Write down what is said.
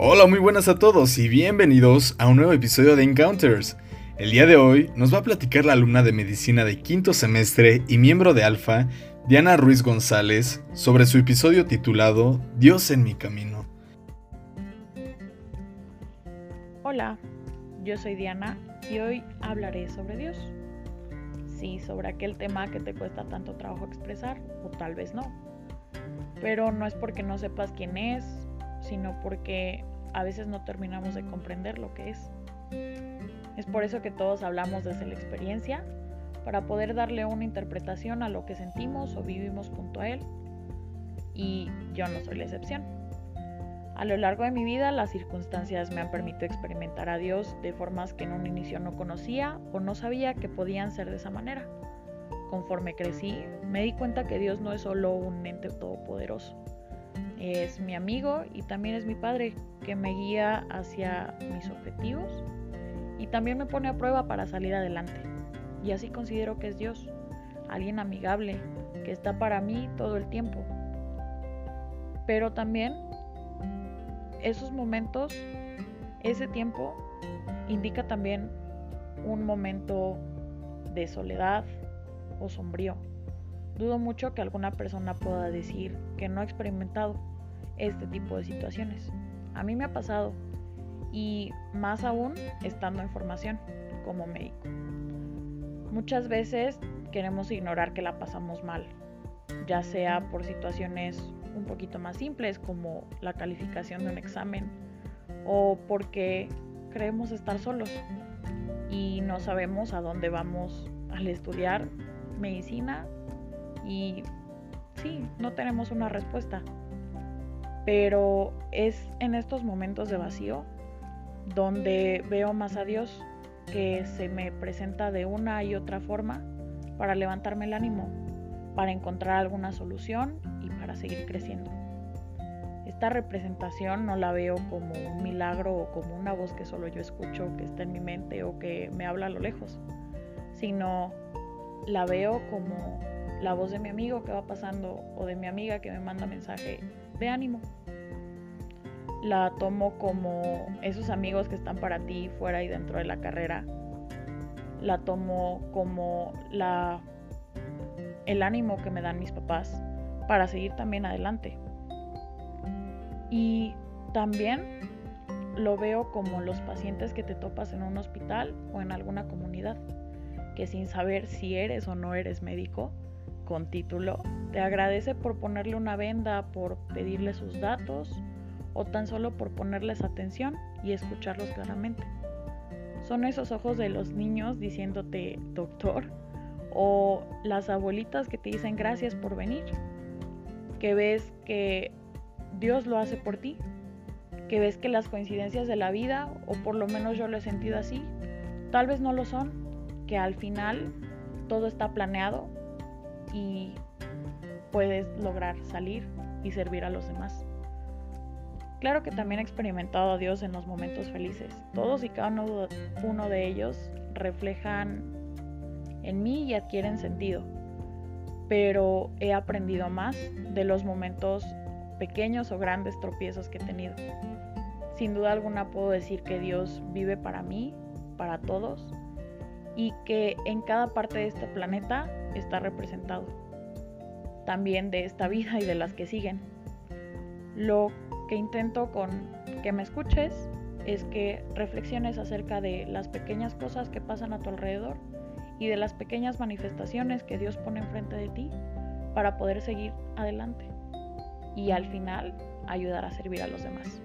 Hola, muy buenas a todos y bienvenidos a un nuevo episodio de Encounters. El día de hoy nos va a platicar la alumna de medicina de quinto semestre y miembro de Alfa, Diana Ruiz González, sobre su episodio titulado Dios en mi camino. Hola, yo soy Diana y hoy hablaré sobre Dios. Sí, sobre aquel tema que te cuesta tanto trabajo expresar, o tal vez no. Pero no es porque no sepas quién es, sino porque a veces no terminamos de comprender lo que es. Es por eso que todos hablamos desde la experiencia, para poder darle una interpretación a lo que sentimos o vivimos junto a Él. Y yo no soy la excepción. A lo largo de mi vida las circunstancias me han permitido experimentar a Dios de formas que en un inicio no conocía o no sabía que podían ser de esa manera. Conforme crecí, me di cuenta que Dios no es solo un ente todopoderoso. Es mi amigo y también es mi padre que me guía hacia mis objetivos y también me pone a prueba para salir adelante. Y así considero que es Dios, alguien amigable, que está para mí todo el tiempo. Pero también esos momentos, ese tiempo, indica también un momento de soledad o sombrío. Dudo mucho que alguna persona pueda decir que no ha experimentado este tipo de situaciones. A mí me ha pasado y más aún estando en formación como médico. Muchas veces queremos ignorar que la pasamos mal, ya sea por situaciones un poquito más simples como la calificación de un examen o porque creemos estar solos y no sabemos a dónde vamos al estudiar medicina y sí, no tenemos una respuesta. Pero es en estos momentos de vacío donde veo más a Dios que se me presenta de una y otra forma para levantarme el ánimo, para encontrar alguna solución y para seguir creciendo. Esta representación no la veo como un milagro o como una voz que solo yo escucho, que está en mi mente o que me habla a lo lejos, sino la veo como la voz de mi amigo que va pasando o de mi amiga que me manda mensaje de ánimo. La tomo como esos amigos que están para ti fuera y dentro de la carrera. La tomo como la el ánimo que me dan mis papás para seguir también adelante. Y también lo veo como los pacientes que te topas en un hospital o en alguna comunidad, que sin saber si eres o no eres médico, con título, te agradece por ponerle una venda, por pedirle sus datos o tan solo por ponerles atención y escucharlos claramente. Son esos ojos de los niños diciéndote doctor o las abuelitas que te dicen gracias por venir, que ves que Dios lo hace por ti, que ves que las coincidencias de la vida, o por lo menos yo lo he sentido así, tal vez no lo son, que al final todo está planeado y puedes lograr salir y servir a los demás. Claro que también he experimentado a Dios en los momentos felices. Todos y cada uno de ellos reflejan en mí y adquieren sentido. Pero he aprendido más de los momentos pequeños o grandes tropiezos que he tenido. Sin duda alguna puedo decir que Dios vive para mí, para todos, y que en cada parte de este planeta está representado. También de esta vida y de las que siguen. Lo que intento con que me escuches es que reflexiones acerca de las pequeñas cosas que pasan a tu alrededor y de las pequeñas manifestaciones que Dios pone enfrente de ti para poder seguir adelante y al final ayudar a servir a los demás.